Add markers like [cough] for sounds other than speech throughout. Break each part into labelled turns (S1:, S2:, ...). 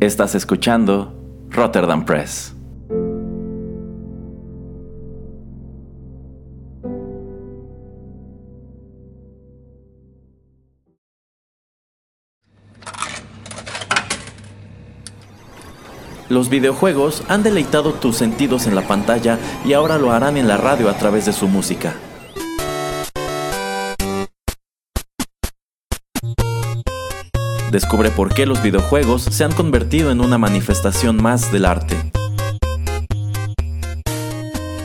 S1: Estás escuchando Rotterdam Press. Los videojuegos han deleitado tus sentidos en la pantalla y ahora lo harán en la radio a través de su música. Descubre por qué los videojuegos se han convertido en una manifestación más del arte.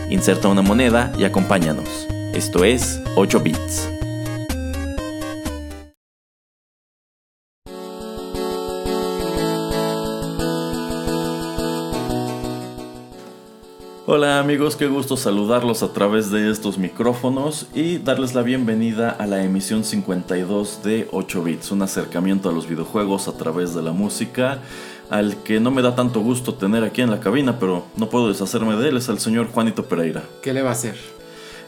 S1: Inserta una moneda y acompáñanos. Esto es 8 bits. Hola amigos, qué gusto saludarlos a través de estos micrófonos y darles la bienvenida a la emisión 52 de 8 bits, un acercamiento a los videojuegos a través de la música, al que no me da tanto gusto tener aquí en la cabina, pero no puedo deshacerme de él, es el señor Juanito Pereira.
S2: ¿Qué le va a hacer?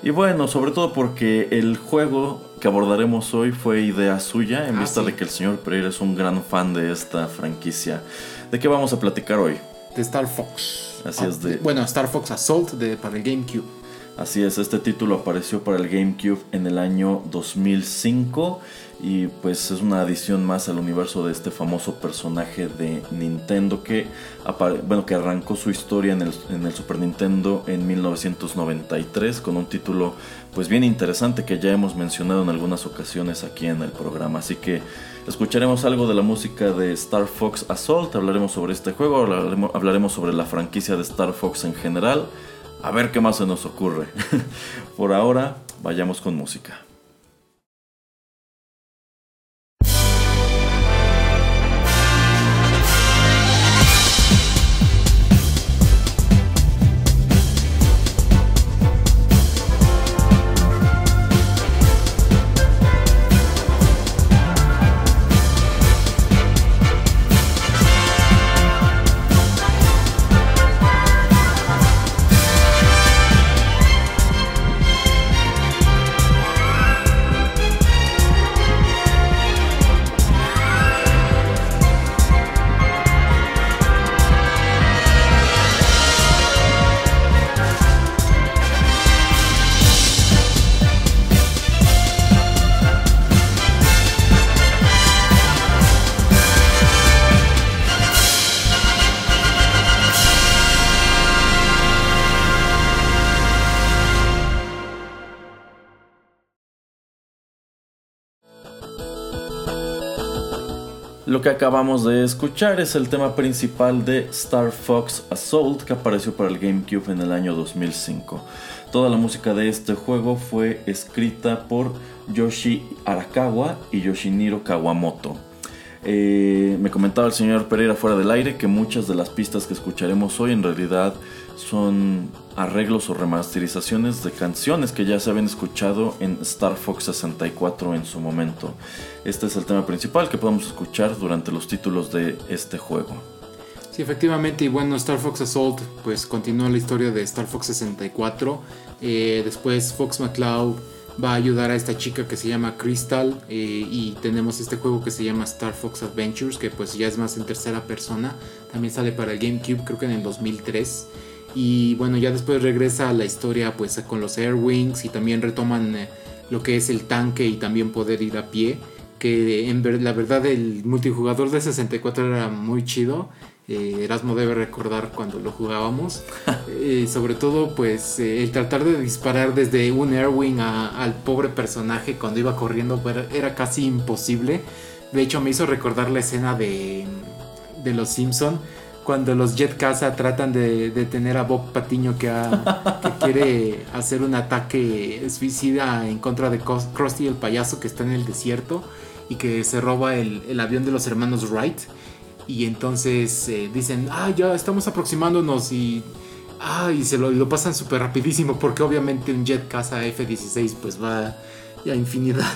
S1: Y bueno, sobre todo porque el juego que abordaremos hoy fue idea suya, en
S2: Ah,
S1: vista
S2: sí.
S1: de que el señor Pereira es un gran fan de esta franquicia. ¿De qué vamos a platicar hoy?
S2: De Star Fox.
S1: Así
S2: Ah,
S1: es, de-
S2: Bueno, Star Fox Assault de, para el GameCube.
S1: Así es, este título apareció para el GameCube en el año 2005 y pues es una adición más al universo de este famoso personaje de Nintendo que, bueno, que arrancó su historia en el, Super Nintendo en 1993 con un título pues bien interesante que ya hemos mencionado en algunas ocasiones aquí en el programa. Así que escucharemos algo de la música de Star Fox Assault, hablaremos sobre este juego, hablaremos sobre la franquicia de Star Fox en general. A ver qué más se nos ocurre. [laughs] Por ahora, vayamos con música. Que acabamos de escuchar es el tema principal de Star Fox Assault que apareció para el GameCube en el año 2005. Toda la música de este juego fue escrita por Yoshi Arakawa y Yoshiniro Kawamoto. Eh, me comentaba el señor Pereira fuera del aire que muchas de las pistas que escucharemos hoy en realidad son arreglos o remasterizaciones de canciones que ya se habían escuchado en Star Fox 64 en su momento. Este es el tema principal que podemos escuchar durante los títulos de este juego.
S2: Sí, efectivamente, y bueno, Star Fox Assault pues continúa la historia de Star Fox 64. Eh, después Fox McCloud va a ayudar a esta chica que se llama Crystal eh, y tenemos este juego que se llama Star Fox Adventures que pues ya es más en tercera persona. También sale para el GameCube creo que en el 2003. Y bueno, ya después regresa a la historia pues con los Air Wings y también retoman eh, lo que es el tanque y también poder ir a pie. Que en la verdad el multijugador de 64 era muy chido. Eh, Erasmo debe recordar cuando lo jugábamos. [laughs] Eh, sobre todo, pues, eh, el tratar de disparar desde un Airwing a- al pobre personaje cuando iba corriendo era, casi imposible. De hecho, me hizo recordar la escena de, de Los Simpson cuando los Jet Casa tratan de detener a Bob Patiño que, que [laughs] quiere hacer un ataque suicida en contra de Krusty el payaso que está en el desierto y que se roba el, el avión de los hermanos Wright. Y entonces eh, dicen, ah, ya estamos aproximándonos y, ah, y se lo, lo pasan súper rapidísimo porque obviamente un jet caza F-16 pues va a infinidad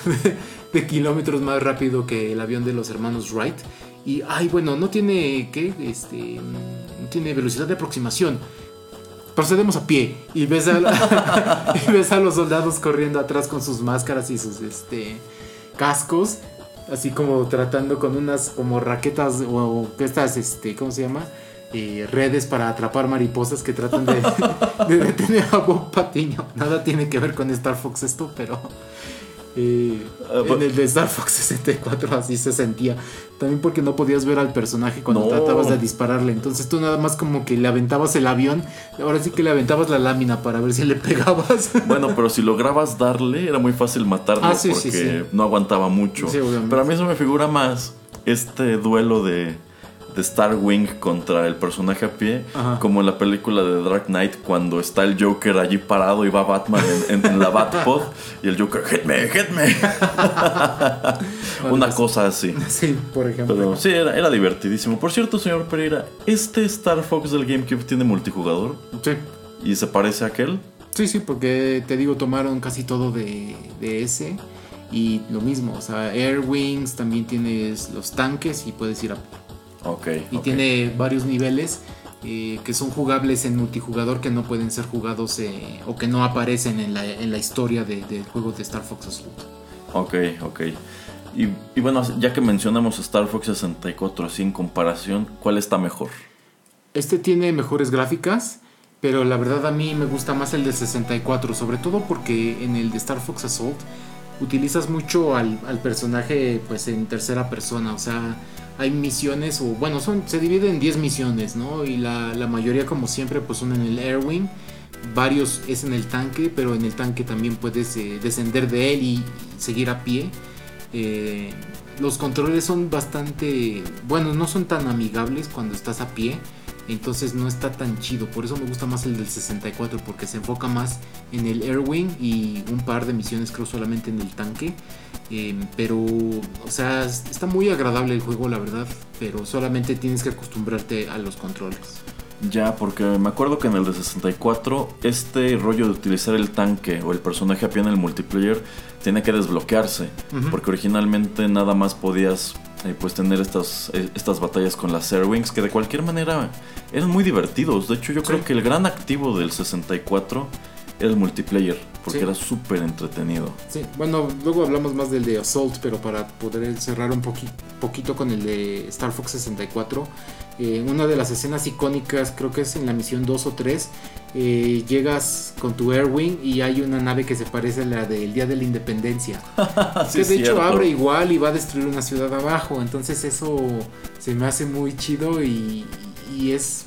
S2: de, kilómetros más rápido que el avión de los hermanos Wright. Y, ay, bueno, no tiene, ¿qué? Este, no tiene velocidad de aproximación. Procedemos a pie y ves a, [laughs] y ves a los soldados corriendo atrás con sus máscaras y sus este, cascos así como tratando con unas como raquetas o, estas, este, ¿cómo se llama? Eh, redes para atrapar mariposas que tratan de, [laughs] de detener a Bob Patiño. Nada tiene que ver con Star Fox esto, pero eh, ah, en el de Star Fox [laughs] 64 así se sentía. También porque no podías ver al personaje cuando tratabas de dispararle. Entonces tú nada más como que le aventabas el avión. Ahora sí que le aventabas la lámina para ver si le [laughs] pegabas.
S1: Bueno, pero si lograbas darle era muy fácil matarlo ah, porque no aguantaba mucho. pero a mí eso me figura más este duelo de Starwing contra el personaje a pie, como en la película de Dark Knight cuando está el Joker allí parado y va Batman en, la [laughs] Batpod y el Joker, hit me, hit me. [laughs] Una cosa así. [laughs]
S2: Sí, por ejemplo.
S1: Pero sí, era, era, divertidísimo. Por cierto, señor Pereira, ¿este Star Fox del GameCube tiene multijugador?
S2: Sí.
S1: ¿Y se parece a aquel?
S2: Sí, sí, porque te digo, tomaron casi todo de, de ese. Y lo mismo, o sea, Air Wings, también tienes los tanques y puedes ir a y tiene varios niveles eh, que son jugables en multijugador que no pueden ser jugados eh, o que no aparecen en la, en la historia del de juego de Star Fox Assault.
S1: Ok, ok. Y, bueno, ya que mencionamos Star Fox 64 así en comparación, ¿cuál está mejor?
S2: Este tiene mejores gráficas, pero la verdad a mí me gusta más el de 64, sobre todo porque en el de Star Fox Assault utilizas mucho al, al personaje pues en tercera persona, o sea, hay misiones, o bueno, son, se divide en 10 misiones, ¿no? Y la, mayoría, como siempre, pues son en el Airwing. Varios es en el tanque, pero en el tanque también puedes eh, descender de él y seguir a pie. Eh, los controles son bastante, bueno, no son tan amigables cuando estás a pie entonces no está tan chido. Por eso me gusta más el del 64, porque se enfoca más en el Airwing y un par de misiones, creo, solamente en el tanque. Em, pero, o sea, está muy agradable el juego, la verdad, pero solamente tienes que acostumbrarte a los controles.
S1: Ya, porque me acuerdo que en el de 64 este rollo de utilizar el tanque o el personaje a pie en el multiplayer tiene que desbloquearse, porque originalmente nada más podías eh, pues tener estas, eh, estas batallas con las Airwings que de cualquier manera eran muy divertidos. De hecho yo creo que el gran activo del 64 era el multiplayer, porque era súper entretenido.
S2: Sí, bueno, luego hablamos más del de Assault, pero para poder cerrar un poquito con el de Star Fox 64, eh, una de las escenas icónicas, creo que es en la misión 2 o 3, eh, llegas con tu Airwing y hay una nave que se parece a la del Día de la Independencia. [laughs] que de hecho abre igual y va a destruir una ciudad abajo. Entonces eso se me hace muy chido y, y es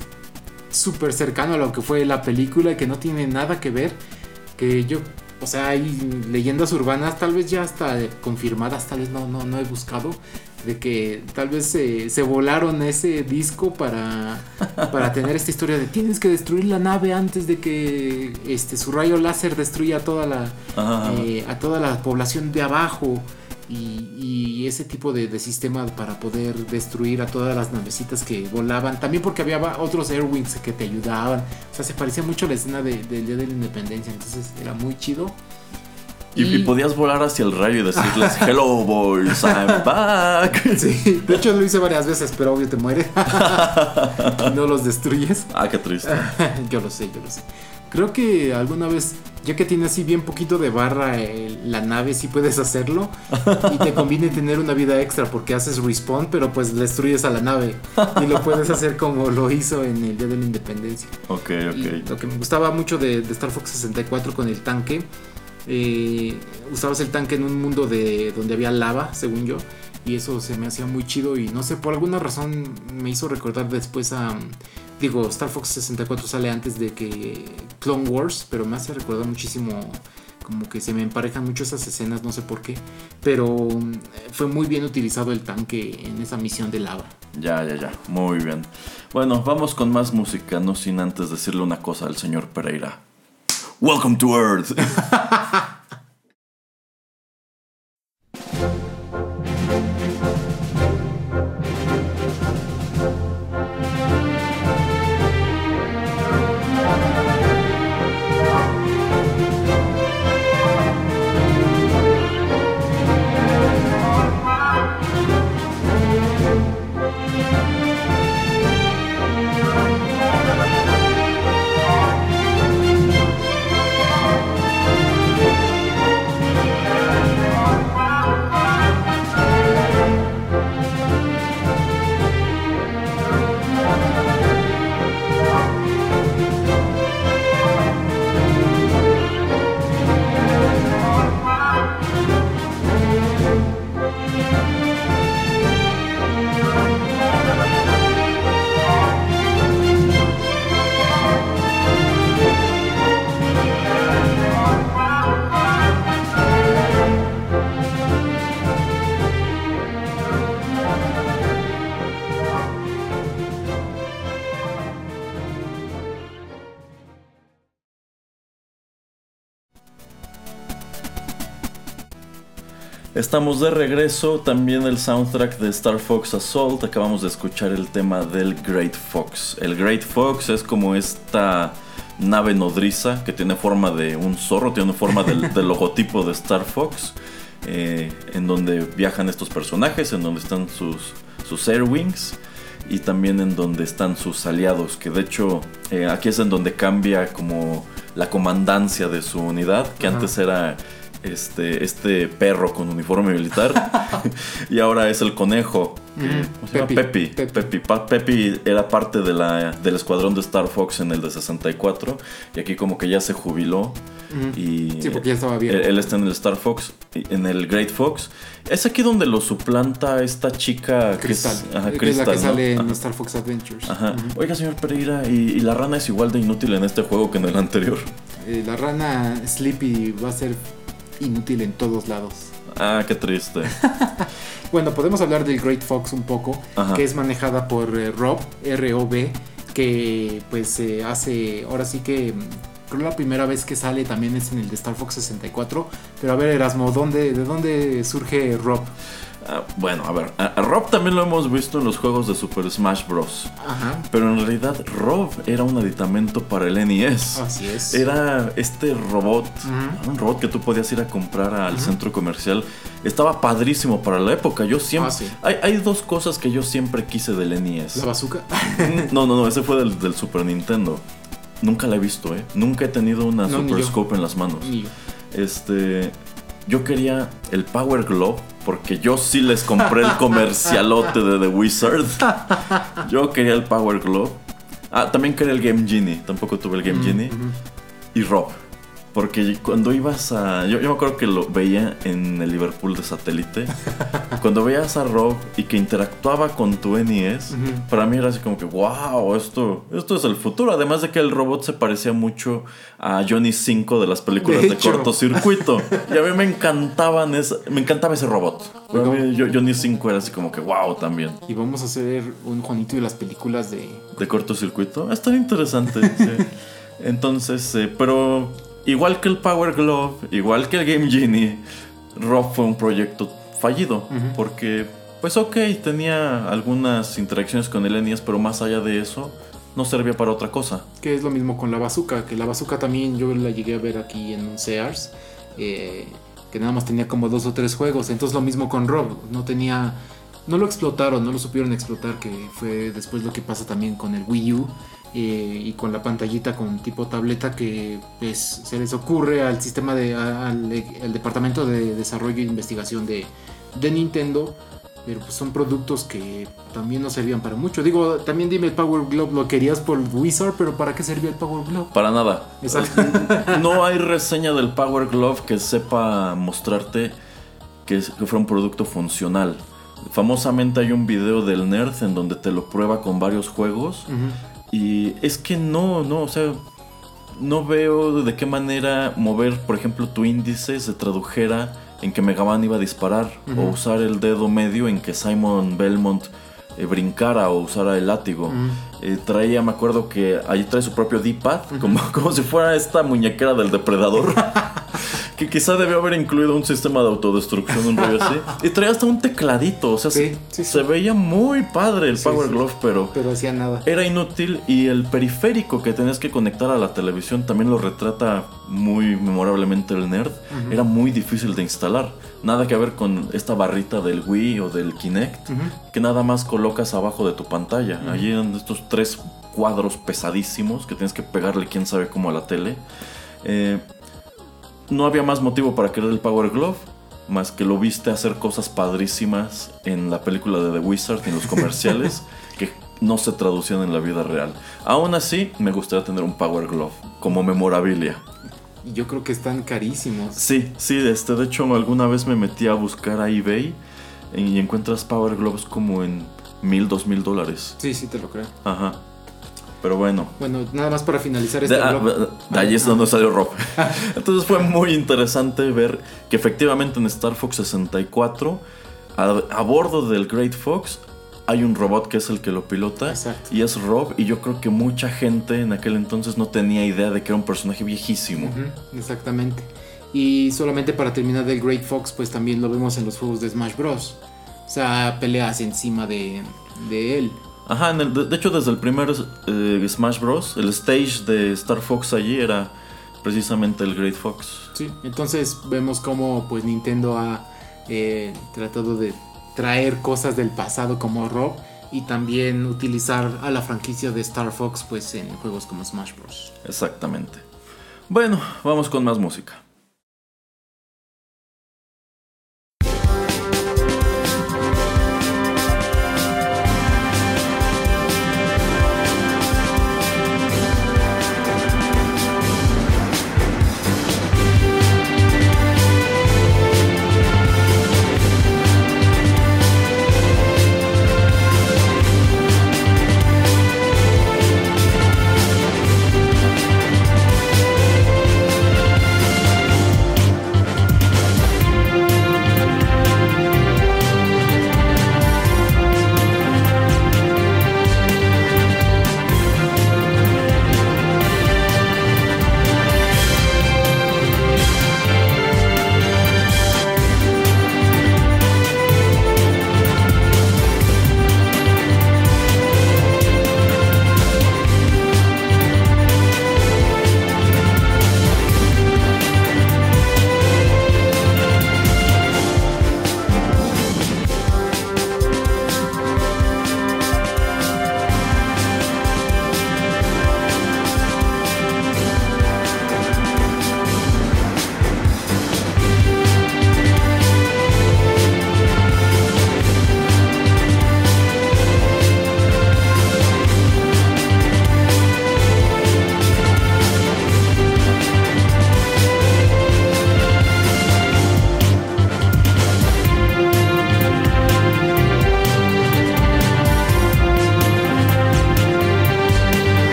S2: súper cercano a lo que fue la película que no tiene nada que ver. Que yo, o sea, hay leyendas urbanas, tal vez ya hasta confirmadas, tal vez no, no, no he buscado de que tal vez se, volaron ese disco para, para [laughs] tener esta historia de tienes que destruir la nave antes de que este su rayo láser destruya a toda la eh, a toda la población de abajo y, ese tipo de, sistema para poder destruir a todas las navecitas que volaban. También porque había otros airwings que te ayudaban. O sea se parecía mucho a la escena del día de la independencia entonces era muy chido
S1: y, podías volar hacia el rayo y decirles, [laughs] hello boys, I'm back. [laughs]
S2: Sí, de hecho lo hice varias veces, pero obvio te muere. [laughs] no los destruyes.
S1: Ah, qué triste.
S2: yo lo sé, yo lo sé. Creo que alguna vez, ya que tiene así bien poquito de barra eh, la nave, sí puedes hacerlo. Y te conviene tener una vida extra porque haces respawn, pero pues destruyes a la nave. Y lo puedes hacer como lo hizo en el Día de la Independencia.
S1: Ok, ok.
S2: lo que me gustaba mucho de, de Star Fox 64 con el tanque eh, usabas el tanque en un mundo de donde había lava, según yo. Y eso se me hacía muy chido y no sé, por alguna razón me hizo recordar después a... Digo, Star Fox 64 sale antes de que Clone Wars, pero me hace recordar muchísimo como que se me emparejan mucho esas escenas, no sé por qué, pero mm, fue muy bien utilizado el tanque en esa misión de lava.
S1: Ya, ya, ya, muy bien. Bueno, vamos con más música, no sin antes decirle una cosa al señor Pereira. Welcome to Earth. [laughs] Estamos de regreso, también el soundtrack de Star Fox Assault, acabamos de escuchar el tema del Great Fox. El Great Fox es como esta nave nodriza que tiene forma de un zorro, tiene forma del, [laughs] del logotipo de Star Fox, eh, en donde viajan estos personajes, en donde están sus, sus Air Wings y también en donde están sus aliados, que de hecho eh, aquí es en donde cambia como la comandancia de su unidad, que
S2: Ajá.
S1: antes era este, este perro con uniforme militar [laughs] y ahora es el conejo.
S2: Mm. Pepi,
S1: Pepi.
S2: Pepi.
S1: Pepi. Pa- Pepi era parte de la, del escuadrón de Star Fox en el de 64 y aquí como que ya se jubiló
S2: Ujú.
S1: y
S2: Sí, porque ya estaba bien.
S1: él, él está en el Star Fox, en el Great Fox. Es aquí donde lo suplanta esta chica que
S2: Cristal.
S1: es, ajá,
S2: que es la
S1: Crystal,
S2: que
S1: ¿no?
S2: sale en. Star Fox Adventures.
S1: Ajá. Oiga, señor Pereira, ¿y, y la rana es igual de inútil en este juego que en el anterior?
S2: Eh, la rana Sleepy va a ser inútil en todos lados.
S1: Ah, qué triste. [laughs]
S2: Bueno, podemos hablar del Great Fox un poco,
S1: Ajá.
S2: que es manejada por eh, Rob, R-O-B, que pues eh, hace, ahora sí que, creo la primera vez que sale también es en el de Star Fox 64, pero a ver Erasmo, ¿dónde, ¿de dónde surge Rob?
S1: Ah, bueno, a ver, a, Rob también lo hemos visto en los juegos de Super Smash Bros.
S2: Ajá,
S1: Pero en realidad Rob era un aditamento para el NES.
S2: así es.
S1: Era este robot, un robot que tú podías ir a comprar al centro comercial. Estaba padrísimo para la época. Yo siempre.
S2: Ah, sí.
S1: hay, hay dos cosas que yo siempre quise del NES.
S2: ¿La bazooka?
S1: No, no, no, ese fue del, del Super Nintendo. Nunca la he visto, ¿eh? Nunca he tenido una
S2: No,
S1: Super. Scope en las manos. Este. Yo quería el Power Glove porque yo sí les compré el comercialote de The Wizard. Yo quería el Power Glove. Ah, también quería el Game Genie. Tampoco tuve el Game Genie.
S2: Ujú.
S1: Y Rob. Porque cuando ibas a. Yo, yo me acuerdo que lo veía en el Liverpool de satélite. [laughs] cuando veías a Rob y que interactuaba con tu NES,
S2: Ujú.
S1: para mí era así como que, wow, esto, esto es el futuro. Además de que el robot se parecía mucho a Johnny 5 de las películas
S2: De
S1: de, cortocircuito. y a mí me encantaban esa- me encantaba ese robot. Para
S2: Bueno.
S1: mí, yo- Johnny 5 era así como que, wow, también.
S2: Y vamos a hacer un Juanito de las películas de...
S1: de cortocircuito. Está interesante. sí. [laughs] Entonces, eh, pero igual que el Power Glove, igual que el Game Genie, Rob fue un proyecto fallido. Porque, pues ok, tenía algunas interacciones con el NES, pero más allá de eso, no servía para otra cosa.
S2: Que es lo mismo con la bazooka, que la bazooka también yo la llegué a ver aquí en un Sears, eh, que nada más tenía como dos o tres juegos. Entonces lo mismo con Rob, no tenía, no lo explotaron, no lo supieron explotar, que fue después lo que pasa también con el Wii U eh, y con la pantallita con tipo tableta que pues, se les ocurre al sistema de, al, al departamento de desarrollo e investigación de, de Nintendo. Pero pues son productos que también no servían para mucho. Digo, también dime el Power Glove, lo querías por Wizard, pero ¿para qué servía el Power Glove?
S1: Para nada.
S2: Exacto. [laughs]
S1: No hay reseña del Power Glove que sepa mostrarte que, que fue un producto funcional. Famosamente hay un video del Nerd en donde te lo prueba con varios juegos.
S2: Ujú.
S1: Y es que no, no, o sea, no veo de qué manera mover, por ejemplo, tu índice se tradujera en que Mega Man iba a disparar, o usar el dedo medio en que Simon Belmont eh, brincara o usara el látigo.
S2: Ujú.
S1: Eh, traía, me acuerdo que ahí trae su propio D-pad, como, [laughs] como si fuera esta muñequera del depredador. [laughs] que quizá debió haber incluido un sistema de autodestrucción, un rollo así. [laughs] Y traía hasta un tecladito, o sea,
S2: Sí,
S1: se,
S2: sí, sí.
S1: se veía muy padre el Power. Glove, pero
S2: Pero hacía nada.
S1: era inútil y el periférico que tenías que conectar a la televisión también lo retrata muy memorablemente el nerd. Era muy difícil de instalar. Nada que ver con esta barrita del Wii o del Kinect, que nada más colocas abajo de tu pantalla. Allí eran estos tres cuadros pesadísimos que tienes que pegarle quién sabe cómo a la tele. Eh, no había más motivo para querer el Power Glove. Más que lo viste hacer cosas padrísimas en la película de The Wizard y en los comerciales [laughs] que no se traducían en la vida real. Aún así, me gustaría tener un Power Glove como memorabilia.
S2: Y yo creo que están carísimos.
S1: Sí, sí, este, de hecho, alguna vez me metí a buscar a eBay y encuentras Power Gloves como en mil, dos mil dólares.
S2: Sí, sí, te lo creo.
S1: Ajá. Pero bueno,
S2: Bueno, nada más para finalizar este
S1: de, ah,
S2: blog.
S1: de ahí es donde salió Rob. [laughs] Entonces fue muy interesante ver que efectivamente en Star Fox 64, a, a bordo del Great Fox, hay un robot que es el que lo pilota.
S2: Exacto.
S1: Y es Rob. Y yo creo que mucha gente en aquel entonces no tenía idea de que era un personaje viejísimo.
S2: Exactamente. Y solamente para terminar del Great Fox, pues también lo vemos en los juegos de Smash Bros. O sea, peleas encima de, de él.
S1: Ajá, de, hecho desde el primer eh, Smash Bros, el stage de Star Fox allí era precisamente el Great Fox.
S2: Sí, entonces vemos cómo pues Nintendo ha eh, tratado de traer cosas del pasado como Rob y también utilizar a la franquicia de Star Fox pues en juegos como Smash Bros.
S1: Exactamente. Bueno, vamos con más música.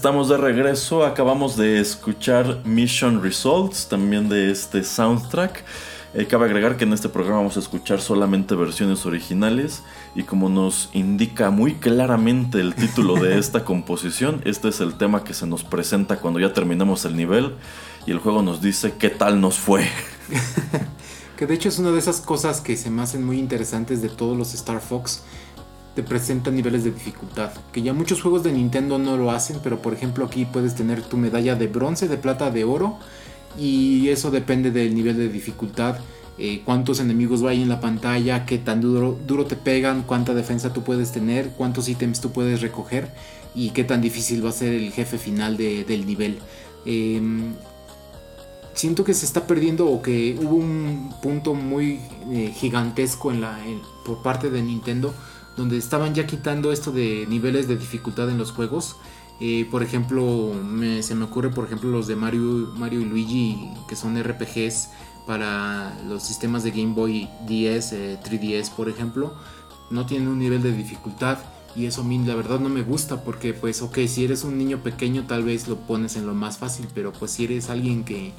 S1: Estamos de regreso, acabamos de escuchar Mission Results, también de este soundtrack. Eh, cabe agregar que en este programa vamos a escuchar solamente versiones originales y como nos indica muy claramente el título de [laughs] esta composición, este es el tema que se nos presenta cuando ya terminamos el nivel y el juego nos dice qué tal nos fue. [laughs]
S2: que de hecho es una de esas cosas que se me hacen muy interesantes de todos los Star Fox te presenta niveles de dificultad. Que ya muchos juegos de Nintendo no lo hacen, pero por ejemplo aquí puedes tener tu medalla de bronce, de plata, de oro. Y eso depende del nivel de dificultad. Eh, cuántos enemigos hay en la pantalla, qué tan duro, te pegan, cuánta defensa tú puedes tener, cuántos ítems tú puedes recoger y qué tan difícil va a ser el jefe final del nivel. Em, siento que se está perdiendo o que hubo un punto muy eh, gigantesco por parte de Nintendo donde estaban ya quitando esto de niveles de dificultad en los juegos. Eh, por ejemplo, se me ocurre por ejemplo los de Mario, Mario y Luigi, que son RPGs para los sistemas de Game Boy DS, 3DS eh, por ejemplo, no tienen un nivel de dificultad. Y eso a mí la verdad no me gusta porque pues ok, si eres un niño pequeño tal vez lo pones en lo más fácil, pero pues si eres alguien que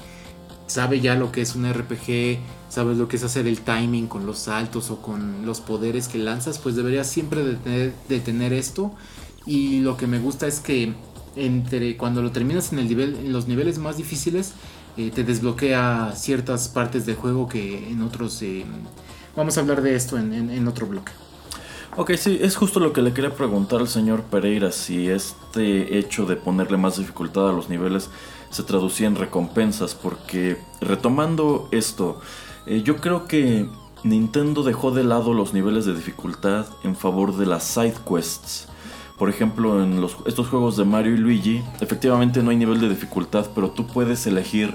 S2: sabe ya lo que es un RPG, sabes lo que es hacer el timing con los saltos o con los poderes que lanzas, pues deberías siempre de tener, esto. Y lo que me gusta es que entre cuando lo terminas en el nivel, en los niveles más difíciles, eh, te desbloquea ciertas partes del juego que en otros eh, vamos a hablar de esto en, en, otro bloque.
S1: Ok, sí, es justo lo que le quería preguntar al señor Pereira, si este hecho de ponerle más dificultad a los niveles se traducía en recompensas, porque retomando esto, eh, yo creo que Nintendo dejó de lado los niveles de dificultad en favor de las side quests. Por ejemplo, en los, estos juegos de Mario y Luigi, efectivamente no hay nivel de dificultad, pero tú puedes elegir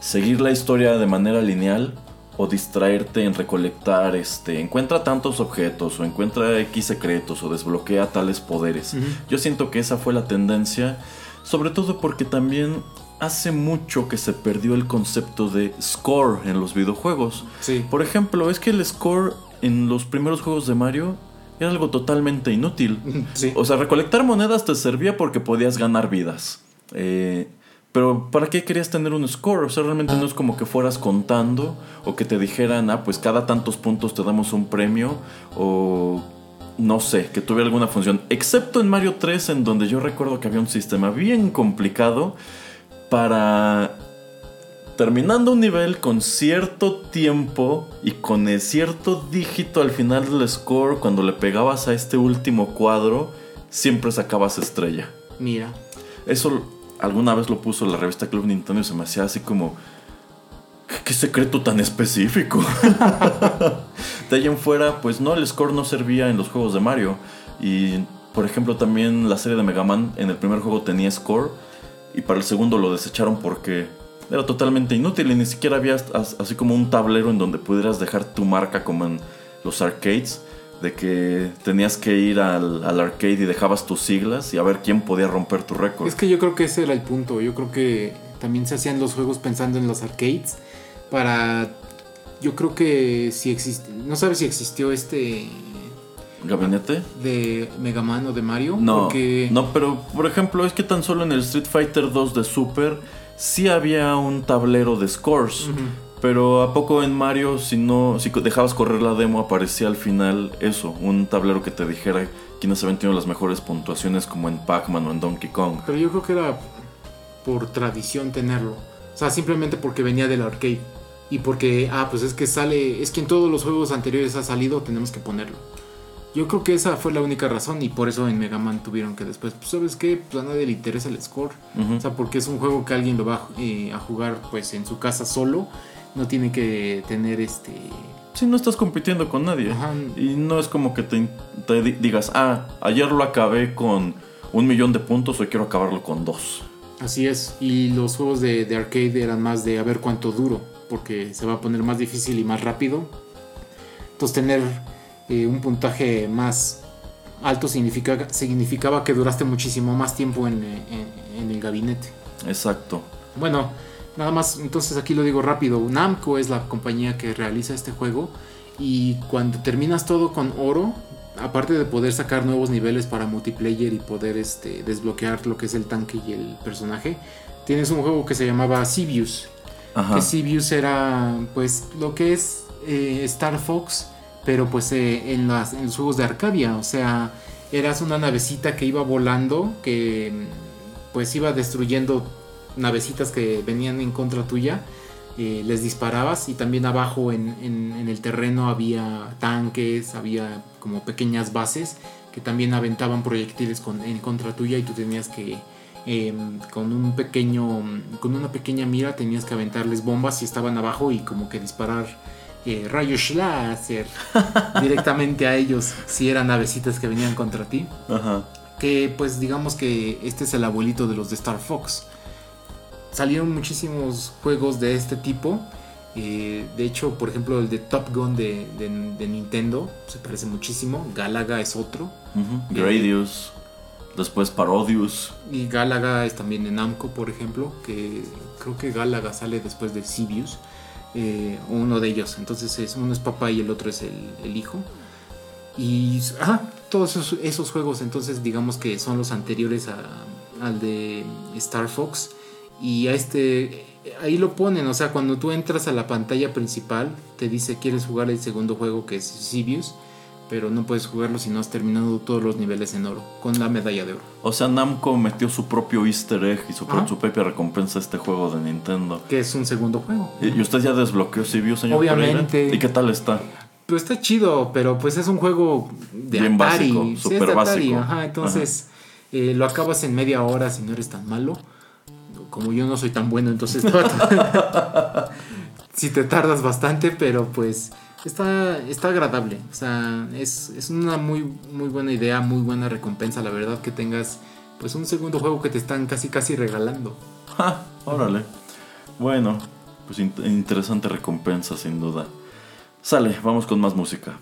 S1: seguir la historia de manera lineal o distraerte en recolectar, este, encuentra tantos objetos o encuentra X secretos o desbloquea tales poderes. Yo siento que esa fue la tendencia, sobre todo porque también hace mucho que se perdió el concepto de score en los videojuegos.
S2: Sí.
S1: Por ejemplo, es que el score en los primeros juegos de Mario era algo totalmente inútil. [laughs]
S2: Sí.
S1: O sea, recolectar monedas te servía porque podías ganar vidas. Eh, pero ¿para qué querías tener un score? O sea, realmente no es como que fueras contando o que te dijeran, ah, pues cada tantos puntos te damos un premio o no sé, que tuviera alguna función. Excepto en Mario 3 en donde yo recuerdo que había un sistema bien complicado para terminando un nivel con cierto tiempo y con el cierto dígito al final del score, cuando le pegabas a este último cuadro, siempre sacabas estrella.
S2: Mira.
S1: Eso alguna vez lo puso la revista Club Nintendo y se me hacía así como... ¿Qué, qué secreto tan específico? [laughs] de ahí en fuera, pues no, el score no servía en los juegos de Mario. Y, por ejemplo, también la serie de Mega Man en el primer juego tenía score. Y para el segundo lo desecharon porque era totalmente inútil y ni siquiera había as- así como un tablero en donde pudieras dejar tu marca como en los arcades. De que tenías que ir al, al arcade y dejabas tus siglas y a ver quién podía romper tu récord.
S2: Es que yo creo que ese era el punto. Yo creo que también se hacían los juegos pensando en los arcades. Para. Yo creo que si existe. No sabes si existió este.
S1: ¿Gabinete?
S2: De Mega Man o de Mario.
S1: No,
S2: Porque.
S1: no, pero por ejemplo, es que tan solo en el Street Fighter 2 de Super sí había un tablero de scores. Pero a poco en Mario, si no, si dejabas correr la demo, aparecía al final eso, un tablero que te dijera quiénes habían tenido las mejores puntuaciones, como en Pac-Man o en Donkey Kong.
S2: Pero yo creo que era por tradición tenerlo. O sea, simplemente porque venía del arcade. Y porque, ah, pues es que sale, es que en todos los juegos anteriores ha salido, tenemos que ponerlo. Yo creo que esa fue la única razón y por eso en Mega Man tuvieron que después, pues sabes qué, pues a nadie le interesa el score. O sea, porque es un juego que alguien lo va eh, a jugar pues en su casa solo. No tiene que tener este...
S1: Sí, no estás compitiendo con nadie.
S2: Ajá.
S1: Y no es como que te, te di- digas, ah, ayer lo acabé con un millón de puntos, hoy quiero acabarlo con dos.
S2: Así es. Y los juegos de, de arcade eran más de a ver cuánto duro. Porque se va a poner más difícil y más rápido. Entonces tener eh, un puntaje más alto significa, significaba que duraste muchísimo más tiempo en, eh, en- en el gabinete.
S1: Exacto.
S2: Bueno, nada más, entonces aquí lo digo rápido. Namco es la compañía que realiza este juego. Y cuando terminas todo con oro, aparte de poder sacar nuevos niveles para multiplayer y poder este, desbloquear lo que es el tanque y el personaje, tienes un juego que se llamaba Sibius. Que Sibius era pues lo que es eh, Star Fox, pero pues eh, en, las- en los juegos de Arcadia. O sea, eras una navecita que iba volando, que pues iba destruyendo navecitas que venían en contra tuya. eh, les disparabas y también abajo en, en- el terreno había tanques, había como pequeñas bases que también aventaban proyectiles en contra tuya y tú tenías que em, con un pequeño con una pequeña mira tenías que aventarles bombas si estaban abajo y como que disparar eh, rayos láser directamente a ellos si eran navecitas que venían contra ti
S1: Ajá.
S2: que pues digamos que este es el abuelito de los de Star Fox. Salieron muchísimos juegos de este tipo. eh, de hecho, por ejemplo, el de Top Gun de, de- de Nintendo se parece muchísimo. Galaga es otro.
S1: Ujú. Gradius. Después Parodius.
S2: Y Galaga es también de Namco, por ejemplo. Que creo que Galaga sale después de Sibius. Eh, uno de ellos. Entonces es, uno es papá y el otro es el, hijo. Y ah, todos esos, juegos entonces digamos que son los anteriores al de Star Fox. Y a este, ahí lo ponen, o sea, cuando tú entras a la pantalla principal, te dice quieres jugar el segundo juego que es Sibius. Pero no puedes jugarlo si no has terminado todos los niveles en oro, con la medalla de oro.
S1: O sea, Namco metió su propio easter egg y su,
S2: Ajá.
S1: su propia recompensa a este juego de Nintendo.
S2: Que es un segundo juego.
S1: ¿Y y usted ya desbloqueó Sibiu, señor
S2: Obviamente.
S1: Pereira? ¿Y qué tal está?
S2: Pues está chido, pero pues es un juego de
S1: Bien
S2: Atari.
S1: básico,
S2: Sí, es de Atari,
S1: básico.
S2: Ajá, entonces eh, lo acabas en media hora si no eres tan malo. Como yo no soy tan bueno, entonces [laughs] si te tardas bastante, pero pues está, está agradable. O sea, es, es una muy, muy buena idea, muy buena recompensa, la verdad, que tengas pues un segundo juego que te están casi casi regalando.
S1: Ja, [laughs] órale. Bueno, pues interesante recompensa sin duda. Sale, vamos con más música.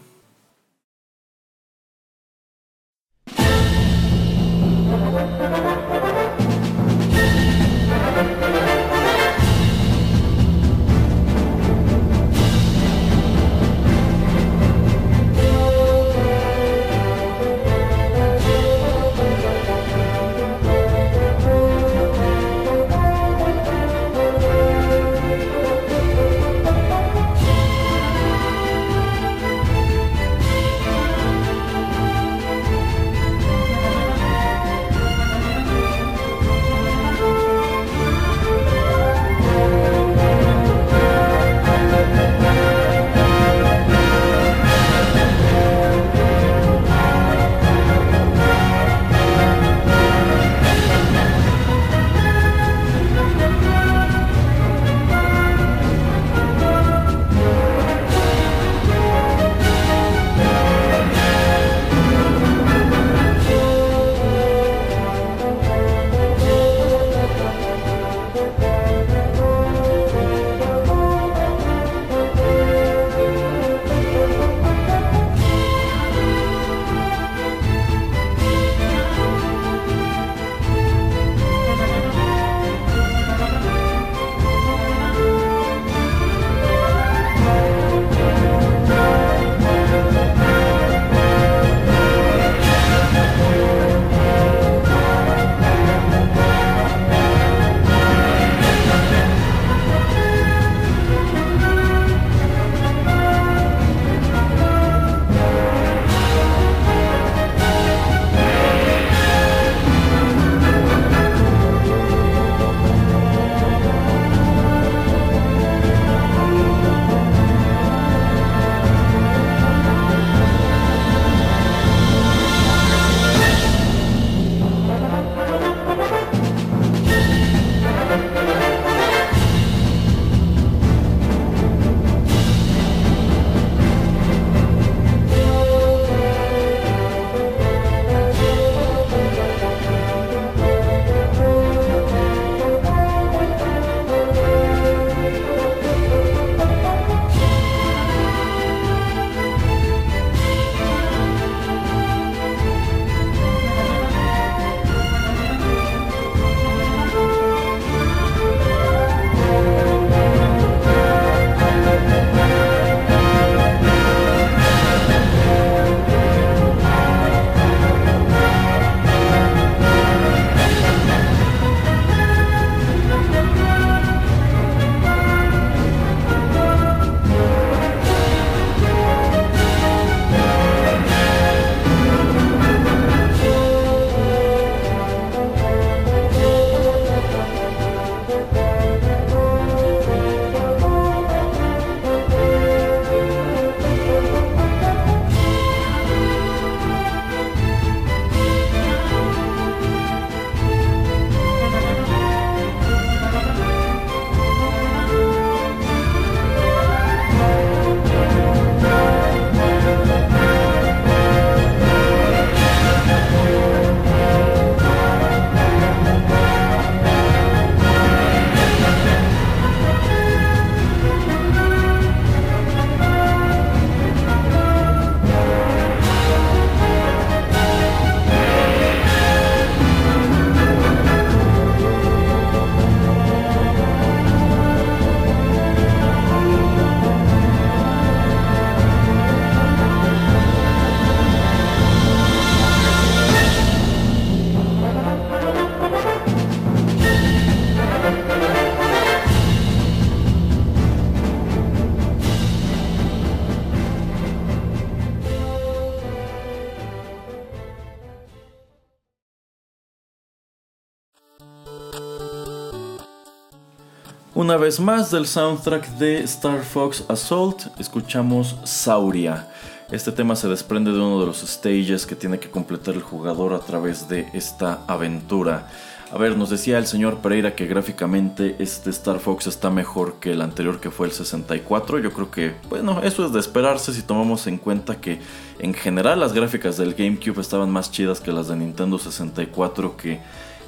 S1: Una vez más del soundtrack de Star Fox Assault, escuchamos Sauria. Este tema se desprende de uno de los stages que tiene que completar el jugador a través de esta aventura. A ver, nos decía el señor Pereira que gráficamente este Star Fox está mejor que el anterior que fue el 64. Yo creo que, bueno, eso es de esperarse si tomamos en cuenta que en general las gráficas del GameCube estaban más chidas que las de Nintendo 64 que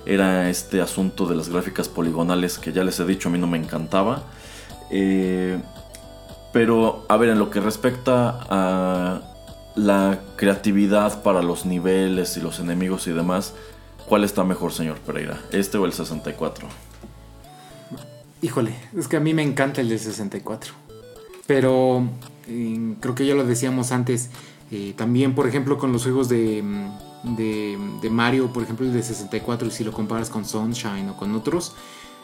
S1: era este asunto de las gráficas poligonales que ya les he dicho a mí no me encantaba. Eh, pero, a ver, en lo que respecta a la creatividad para los niveles y los enemigos y demás, ¿cuál está mejor, señor Pereira? ¿Este o el 64?
S2: Híjole, es que a mí me encanta el de 64. Pero eh, creo que ya lo decíamos antes. eh, también, por ejemplo, con los juegos de, mm, de, Mario, por ejemplo, el de 64, y si lo comparas con Sunshine o con otros,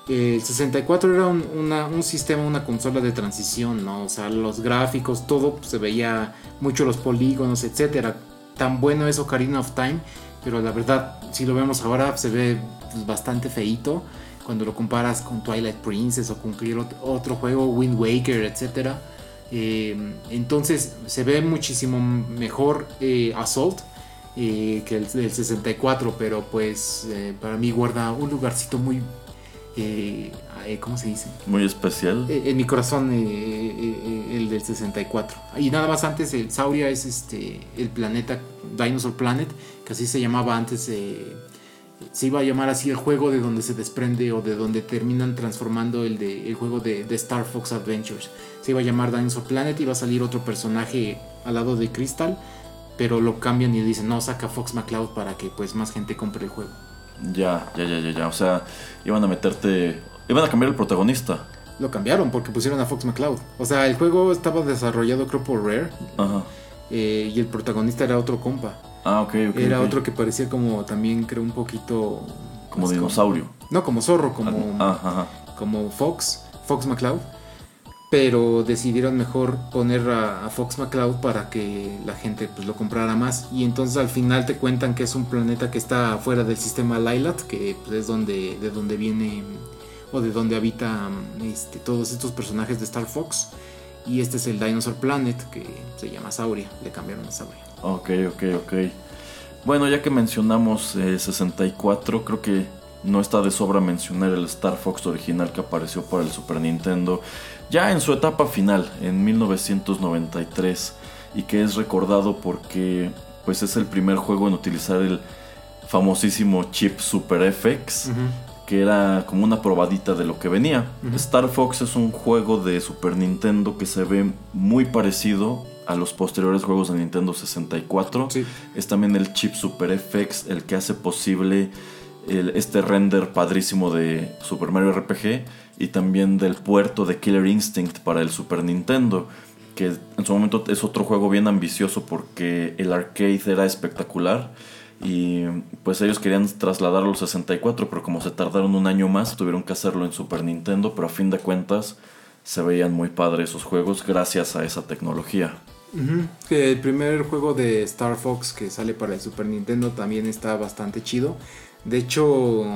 S2: eh, el 64 era un, sistema, una consola de transición, ¿no? O sea, los gráficos, todo pues, se veía mucho los polígonos, etcétera. Tan bueno es Ocarina of Time, pero la verdad, si lo vemos ahora, se ve pues, bastante feito cuando lo comparas con Twilight Princess o con cualquier ot- otro juego, Wind Waker, etcétera. Eh, entonces se ve muchísimo mejor eh, Assault eh, que el del 64, pero pues eh, para mí guarda un lugarcito muy, eh, ¿cómo se dice?
S1: Muy especial.
S2: En mi corazón el del 64. Y nada más antes, el Sauria es este el planeta Dinosaur Planet, que así se llamaba antes. se iba a llamar así el juego de donde se desprende o de donde terminan transformando el, de, el juego de, de Star Fox Adventures. Se iba a llamar Dinosaur Planet y iba a salir otro personaje al lado de Crystal, pero lo cambian y dicen, no, saca Fox McCloud para que pues más gente compre el juego.
S1: Ya, ya, ya, ya, ya. O sea, iban a meterte. Iban a cambiar el protagonista.
S2: Lo cambiaron porque pusieron a Fox McCloud. O sea, el juego estaba desarrollado creo por Rare
S1: Ajá.
S2: eh, y el protagonista era otro compa.
S1: Ah, ok, ok.
S2: era otro que parecía como también creo un poquito...
S1: Como dinosaurio.
S2: no, como zorro, como,
S1: Ah, ajá.
S2: como Fox, Fox McCloud. Pero decidieron mejor poner a, Fox McCloud para que la gente pues, lo comprara más. Y entonces al final te cuentan que es un planeta que está fuera del sistema Lylat, que pues, es donde, de donde viene o de donde habitan este, todos estos personajes de Star Fox. Y este es el Dinosaur Planet que se llama Sauria. Le cambiaron a Sauria.
S1: Ok, ok, ok. Bueno, ya que mencionamos eh, 64, creo que no está de sobra mencionar el Star Fox original que apareció para el Super Nintendo ya en su etapa final, en 1993, y que es recordado porque pues es el primer juego en utilizar el famosísimo chip Super FX, que era como una probadita de lo que venía. Star Fox es un juego de Super Nintendo que se ve muy parecido a los posteriores juegos de Nintendo 64.
S2: Sí.
S1: Es también el chip Super FX el que hace posible el- este render padrísimo de Super Mario RPG y también del puerto de Killer Instinct para el Super Nintendo. Que en su momento es otro juego bien ambicioso porque el arcade era espectacular. Y pues ellos querían trasladarlo al 64, pero como se tardaron un año más, tuvieron que hacerlo en Super Nintendo. Pero a fin de cuentas, se veían muy padres esos juegos gracias a esa tecnología.
S2: El primer juego de Star Fox que sale para el Super Nintendo también está bastante chido. De hecho,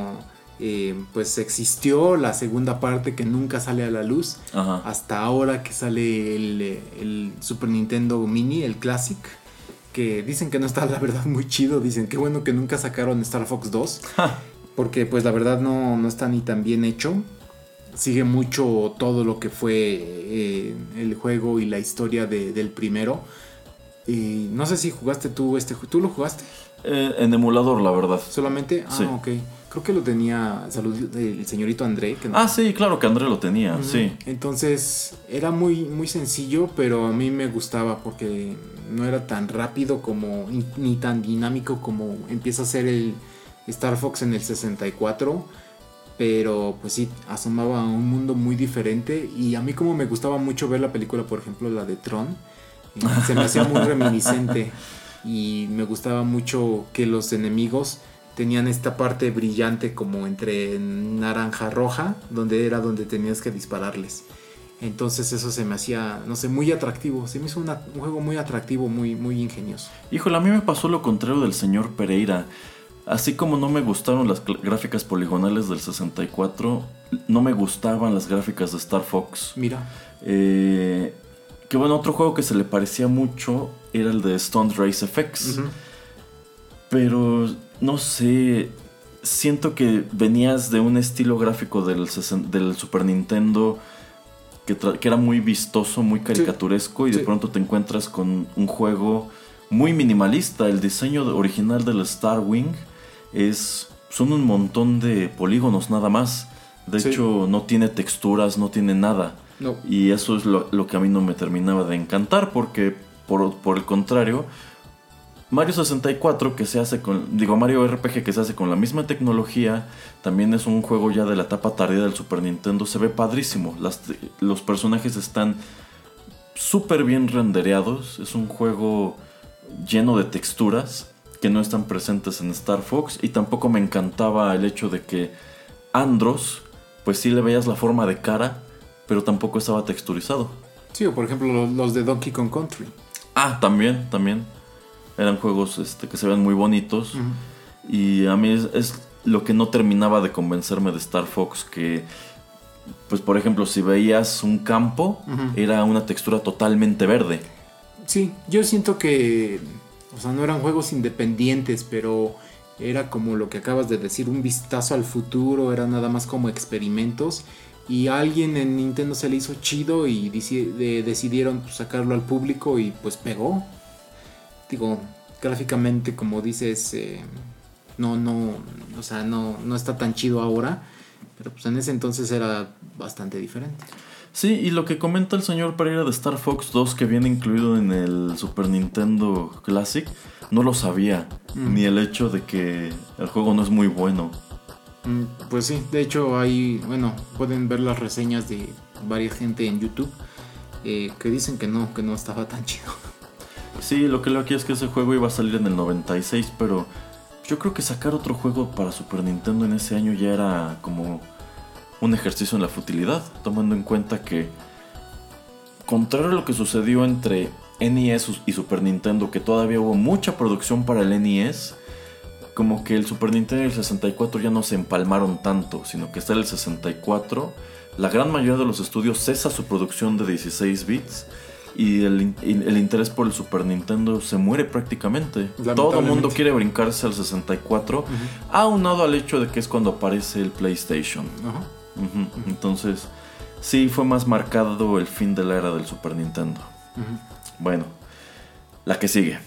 S2: eh, pues existió la segunda parte que nunca sale a la luz.
S1: Ajá.
S2: Hasta ahora que sale el, eh, el Super Nintendo Mini, el Classic. Que dicen que no está [laughs] la verdad muy chido. Dicen que bueno que nunca sacaron Star Fox 2.
S1: Ja.
S2: Porque pues la verdad no, no está ni tan bien hecho. Sigue mucho todo lo que fue eh, el juego y la historia de- del primero. Y no sé si jugaste tú este ¿Tú lo jugaste
S1: Eh, en emulador, la verdad.
S2: solamente? Ah,
S1: Sí.
S2: ok. Creo que lo tenía salud, el señorito André. Que no-
S1: Ah, sí, claro que André lo tenía, sí.
S2: Entonces era muy, muy sencillo, pero a mí me gustaba porque no era tan rápido como ni tan dinámico como empieza a ser el Star Fox en el 64. Pero pues sí, asomaba a un mundo muy diferente. Y a mí como me gustaba mucho ver la película, por ejemplo, la de Tron. eh, Se me hacía muy [laughs] reminiscente. Y me gustaba mucho que los enemigos tenían esta parte brillante como entre naranja roja, donde era donde tenías que dispararles. Entonces eso se me hacía, no sé, muy atractivo. Se me hizo una- un juego muy atractivo, muy, muy ingenioso.
S1: Híjole, a mí me pasó lo contrario del señor Pereira. Así como no me gustaron las gráficas poligonales del 64, no me gustaban las gráficas de Star Fox.
S2: Mira,
S1: Eh, que bueno, otro juego que se le parecía mucho era el de Stunt Race FX. Pero no sé, siento que venías de un estilo gráfico del, Super Nintendo que, era muy vistoso, muy caricaturesco y de pronto te encuentras con un juego muy minimalista. El diseño original del Star Wing es son un montón de polígonos nada más. De
S2: Sí.
S1: hecho, no tiene texturas, no tiene nada.
S2: No.
S1: Y eso es lo, lo que a mí no me terminaba de encantar porque por, por el contrario, Mario 64 que se hace con, digo Mario RPG que se hace con la misma tecnología, también es un juego ya de la etapa tardía del Super Nintendo, se ve padrísimo, Las- los personajes están súper bien rendereados, es un juego lleno de texturas que no están presentes en Star Fox y tampoco me encantaba el hecho de que Andros, pues sí le veías la forma de cara, pero tampoco estaba texturizado.
S2: Sí, o por ejemplo los, los de Donkey Kong Country.
S1: Ah, también, también. Eran juegos este, que se ven muy bonitos. Y a mí es, es lo que no terminaba de convencerme de Star Fox, que, pues por ejemplo, si veías un campo, era una textura totalmente verde.
S2: Sí, yo siento que, o sea, no eran juegos independientes, pero era como lo que acabas de decir, un vistazo al futuro, era nada más como experimentos. Y a alguien en Nintendo se le hizo chido y decidieron pues, sacarlo al público y pues pegó. Digo, gráficamente como dices, eh, no, no, o sea, no, no está tan chido ahora. Pero pues en ese entonces era bastante diferente.
S1: Sí, y lo que comenta el señor Pereira de Star Fox 2 que viene incluido en el Super Nintendo Classic, no lo sabía.
S2: Mm.
S1: Ni el hecho de que el juego no es muy bueno.
S2: Mm, Pues sí, de hecho hay, bueno, pueden ver las reseñas de varias gente en YouTube eh, que dicen que no, que no estaba tan chido. [laughs]
S1: Sí, lo que leo aquí es que ese juego iba a salir en el 96, pero yo creo que sacar otro juego para Super Nintendo en ese año ya era como un ejercicio en la futilidad, tomando en cuenta que, contrario a lo que sucedió entre NES y Super Nintendo, que todavía hubo mucha producción para el NES, como que el Super Nintendo y el 64 ya no se empalmaron tanto, sino que está el 64, la gran mayoría de los estudios cesa su producción de 16 bits y el, el interés por el Super Nintendo se muere prácticamente. Todo el mundo quiere brincarse al 64, aunado al hecho de que es cuando aparece el PlayStation. Entonces, sí fue más marcado el fin de la era del Super Nintendo. Bueno, la que sigue.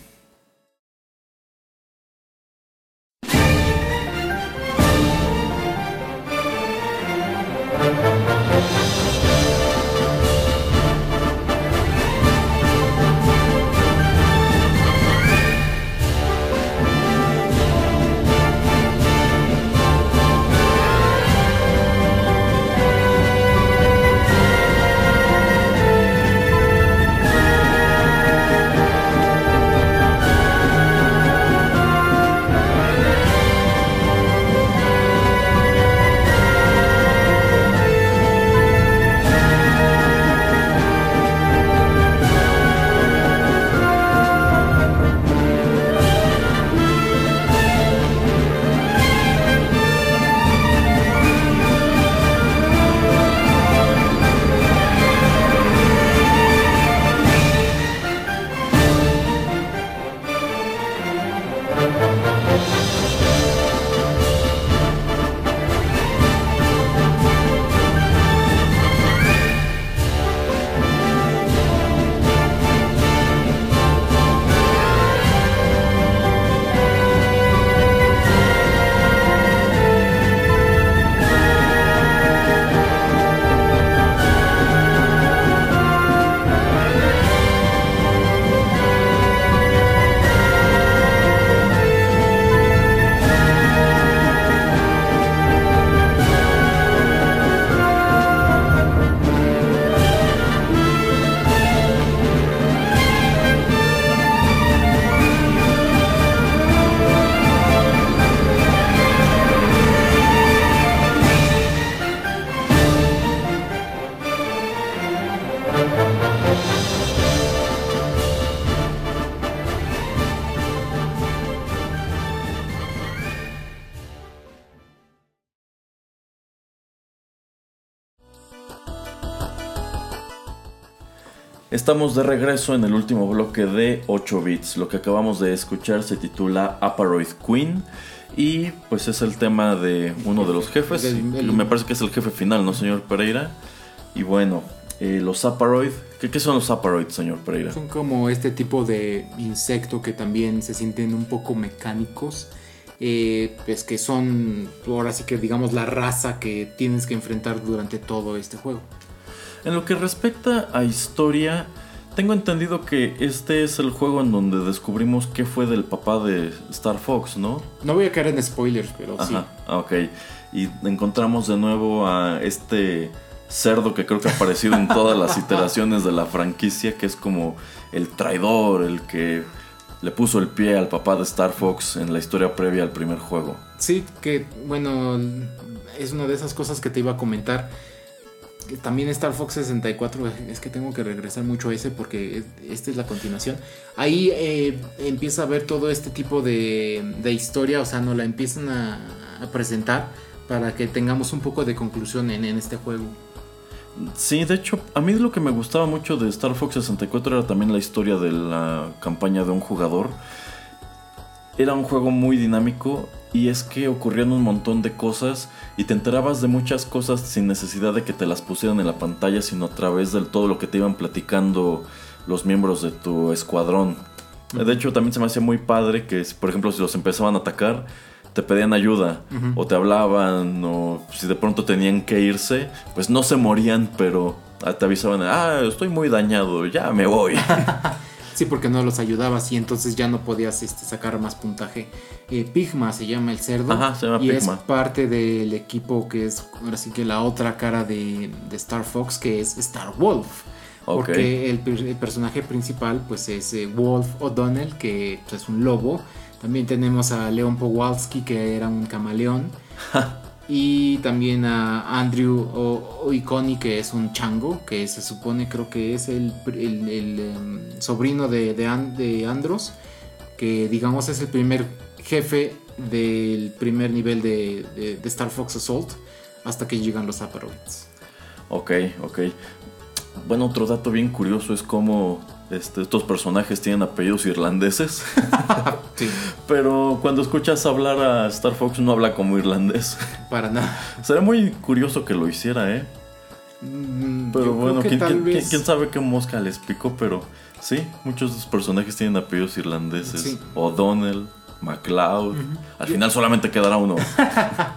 S1: Estamos de regreso en el último bloque de 8 bits. Lo que acabamos de escuchar se titula Aparoid Queen y pues es el tema de uno de los jefes. Me parece que es el jefe final, ¿no, señor Pereira? Y bueno, eh, los Aparoid. ¿qué, ¿Qué son los Aparoid, señor Pereira?
S2: Son como este tipo de insecto que también se sienten un poco mecánicos. eh, pues que son ahora sí que digamos la raza que tienes que enfrentar durante todo este juego.
S1: En lo que respecta a historia, tengo entendido que este es el juego en donde descubrimos qué fue del papá de Star Fox, ¿no?
S2: No voy a caer en spoilers, pero sí.
S1: Ah, ok. Y encontramos de nuevo a este cerdo que creo que ha aparecido en todas las [laughs] iteraciones de la franquicia, que es como el traidor, el que le puso el pie al papá de Star Fox en la historia previa al primer juego.
S2: Sí, que bueno, es una de esas cosas que te iba a comentar. También Star Fox 64, es que tengo que regresar mucho a ese porque esta es la continuación. Ahí eh, empieza a ver todo este tipo de, historia, o sea, nos la empiezan a, presentar para que tengamos un poco de conclusión en este juego.
S1: Sí, de hecho, a mí lo que me gustaba mucho de Star Fox 64 era también la historia de la campaña de un jugador. Era un juego muy dinámico y es que ocurrían un montón de cosas y te enterabas de muchas cosas sin necesidad de que te las pusieran en la pantalla, sino a través de todo lo que te iban platicando los miembros de tu escuadrón. De hecho, también se me hacía muy padre que, por ejemplo, si los empezaban a atacar, te pedían ayuda o te hablaban o si de pronto tenían que irse, pues no se morían, pero te avisaban, ah, estoy muy dañado, ya me voy. [laughs]
S2: sí, porque no los ayudabas y entonces ya no podías este, sacar más puntaje. Eh, Pigma se llama el cerdo y es parte del equipo que es ahora sí que la otra cara de, Star Fox que es Star Wolf. Porque el, personaje principal pues es eh, Wolf O'Donnell, que pues, es un lobo también tenemos a Leon Powalski, que era un camaleón. Y también a Andrew Oikoni, que es un chango, que se supone, creo que es el, em, sobrino de, de, Andros, que digamos es el primer jefe del primer nivel de, de Star Fox Assault, hasta que llegan los Aparoids.
S1: Ok, ok. Bueno, otro dato bien curioso es cómo este, estos personajes tienen apellidos irlandeses. [laughs] Pero cuando escuchas hablar a Star Fox no habla como irlandés.
S2: Para nada.
S1: Sería muy curioso que lo hiciera, ¿eh? Mm, pero bueno, ¿quién, sabe qué mosca le explicó? Pero sí, muchos de estos personajes tienen apellidos irlandeses. O'Donnell, MacLeod. Al final solamente quedará uno.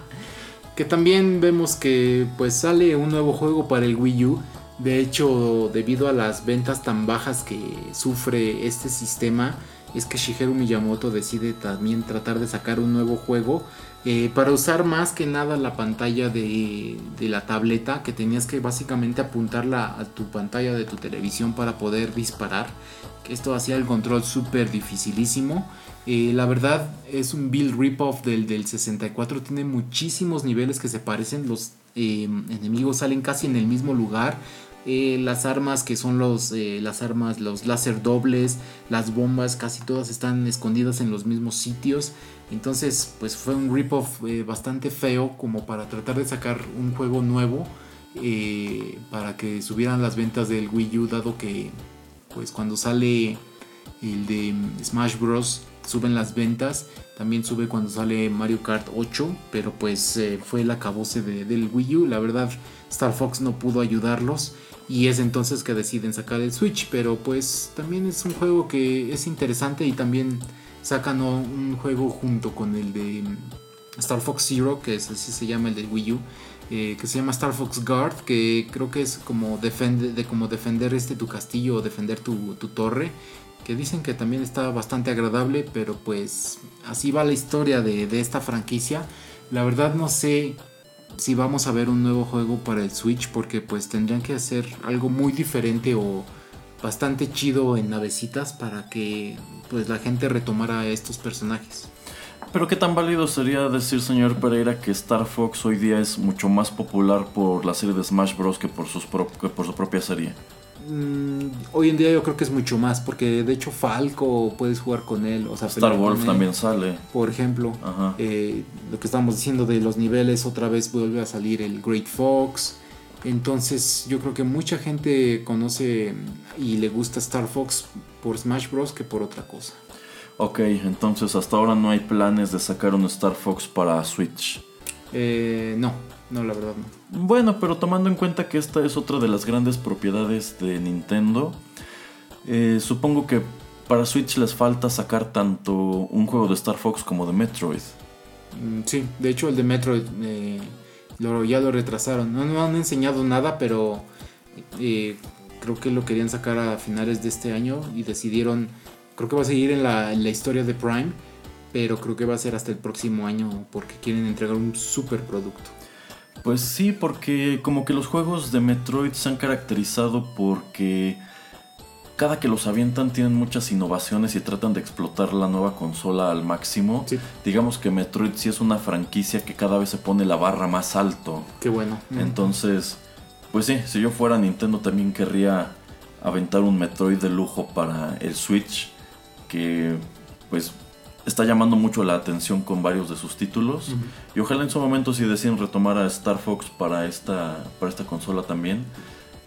S1: [laughs]
S2: que también vemos que pues sale un nuevo juego para el Wii U de hecho, debido a las ventas tan bajas que sufre este sistema, es que Shigeru Miyamoto decide también tratar de sacar un nuevo juego eh, para usar más que nada la pantalla de, la tableta, que tenías que básicamente apuntarla a tu pantalla de tu televisión para poder disparar. Esto hacía el control súper dificilísimo. Eh, la verdad es un build rip-off del, del 64, tiene muchísimos niveles que se parecen, los eh, enemigos salen casi en el mismo lugar eh, las armas que son los, eh, las armas, los láser dobles, las bombas, casi todas están escondidas en los mismos sitios. Entonces, pues fue un rip-off eh, bastante feo como para tratar de sacar un juego nuevo para que subieran las ventas del Wii U, dado que, pues cuando sale el de Smash Bros. Suben las ventas, también sube cuando sale Mario Kart 8, pero pues fue el acabose del Wii U, la verdad Star Fox no pudo ayudarlos y es entonces que deciden sacar el Switch, pero pues también es un juego que es interesante y también sacan un juego junto con el de Star Fox Zero, que es así se llama el de Wii U, eh, que se llama Star Fox Guard, que creo que es como, de como defender este tu castillo o defender tu, torre, que dicen que también está bastante agradable, pero pues así va la historia de, de esta franquicia. La verdad no sé si vamos a ver un nuevo juego para el Switch porque pues tendrían que hacer algo muy diferente o bastante chido en navecitas para que pues la gente retomara a estos personajes.
S1: Pero qué tan válido sería decir, señor Pereira, que Star Fox hoy día es mucho más popular por la serie de Smash Bros. que por, sus que por su propia serie.
S2: Mm, hoy en día yo creo que es mucho más, porque de hecho Falco puedes jugar con él. O sea,
S1: Star Wolf también sale.
S2: Por ejemplo, eh, lo que estamos diciendo de los niveles, otra vez vuelve a salir el Great Fox. Entonces yo creo que mucha gente conoce y le gusta Star Fox por Smash Bros. que por otra cosa.
S1: Ok, entonces hasta ahora no hay planes de sacar un Star Fox para Switch.
S2: Eh, no, no, la verdad no.
S1: Bueno, pero tomando en cuenta que esta es otra de las grandes propiedades de Nintendo, eh, supongo que para Switch les falta sacar tanto un juego de Star Fox como de Metroid.
S2: Mm, sí, de hecho el de Metroid eh, ya lo retrasaron. No, han enseñado nada, pero Eh, creo que lo querían sacar a finales de este año y decidieron, creo que va a seguir en la, en la historia de Prime, pero creo que va a ser hasta el próximo año porque quieren entregar un super producto.
S1: Pues sí, porque como que los juegos de Metroid se han caracterizado porque cada que los avientan tienen muchas innovaciones y tratan de explotar la nueva consola al máximo.
S2: Sí.
S1: Digamos que Metroid sí es una franquicia que cada vez se pone la barra más alto.
S2: Qué bueno.
S1: Entonces, pues sí, si yo fuera Nintendo también querría aventar un Metroid de lujo para el Switch que pues está llamando mucho la atención con varios de sus títulos. Y ojalá en su momento si deciden retomar a Star Fox para esta para esta consola también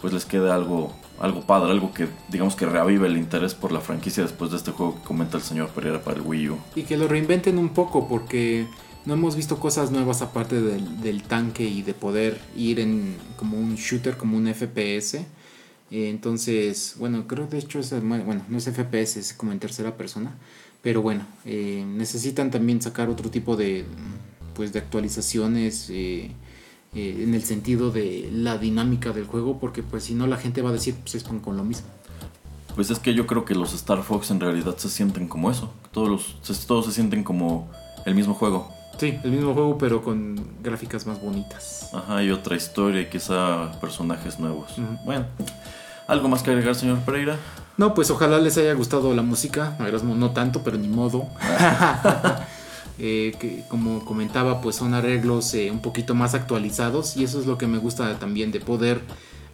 S1: pues les quede algo algo padre, algo que digamos que reavive el interés por la franquicia después de este juego que comenta el señor Pereira para el Wii U.
S2: Y que lo reinventen un poco porque no hemos visto cosas nuevas aparte del, tanque y de poder ir en como un shooter, como un FPS. Eh, entonces, bueno, creo de hecho es, bueno, no es FPS, es como en tercera persona. Pero bueno, eh, necesitan también sacar otro tipo de, pues, de actualizaciones eh, eh, en el sentido de la dinámica del juego porque pues si no la gente va a decir pues es pan con lo mismo.
S1: Pues es que yo creo que los Star Fox en realidad se sienten como eso, todos los se- todos se sienten como el mismo juego.
S2: Sí, el mismo juego pero con gráficas más bonitas.
S1: Ajá, y otra historia y quizá personajes nuevos. Bueno, ¿algo más que agregar, señor Pereira?
S2: No, pues ojalá les haya gustado la música. No tanto, pero ni modo. [laughs] Eh, que, como comentaba, pues son arreglos eh, un poquito más actualizados y eso es lo que me gusta también de poder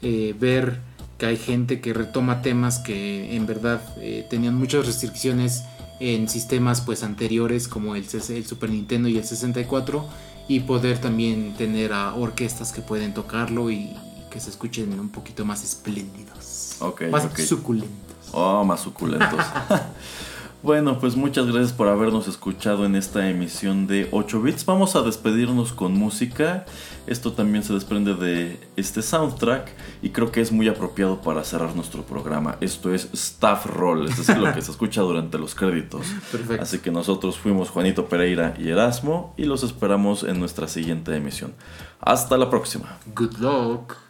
S2: eh, ver que hay gente que retoma temas que en verdad eh, tenían muchas restricciones en sistemas pues anteriores como el, el Super Nintendo y el 64 y poder también tener a orquestas que pueden tocarlo y que se escuchen un poquito más espléndidos,
S1: Ok,
S2: más
S1: ok.
S2: suculentos.
S1: Oh, más suculentos. [laughs] bueno, pues muchas gracias por habernos escuchado en esta emisión de 8 bits. Vamos a despedirnos con música. Esto también se desprende de este soundtrack y creo que es muy apropiado para cerrar nuestro programa. Esto es Staff Roll, es decir, lo que se escucha durante los créditos.
S2: Perfecto.
S1: Así que nosotros fuimos Juanito Pereira y Erasmo y los esperamos en nuestra siguiente emisión. Hasta la próxima.
S2: Good luck.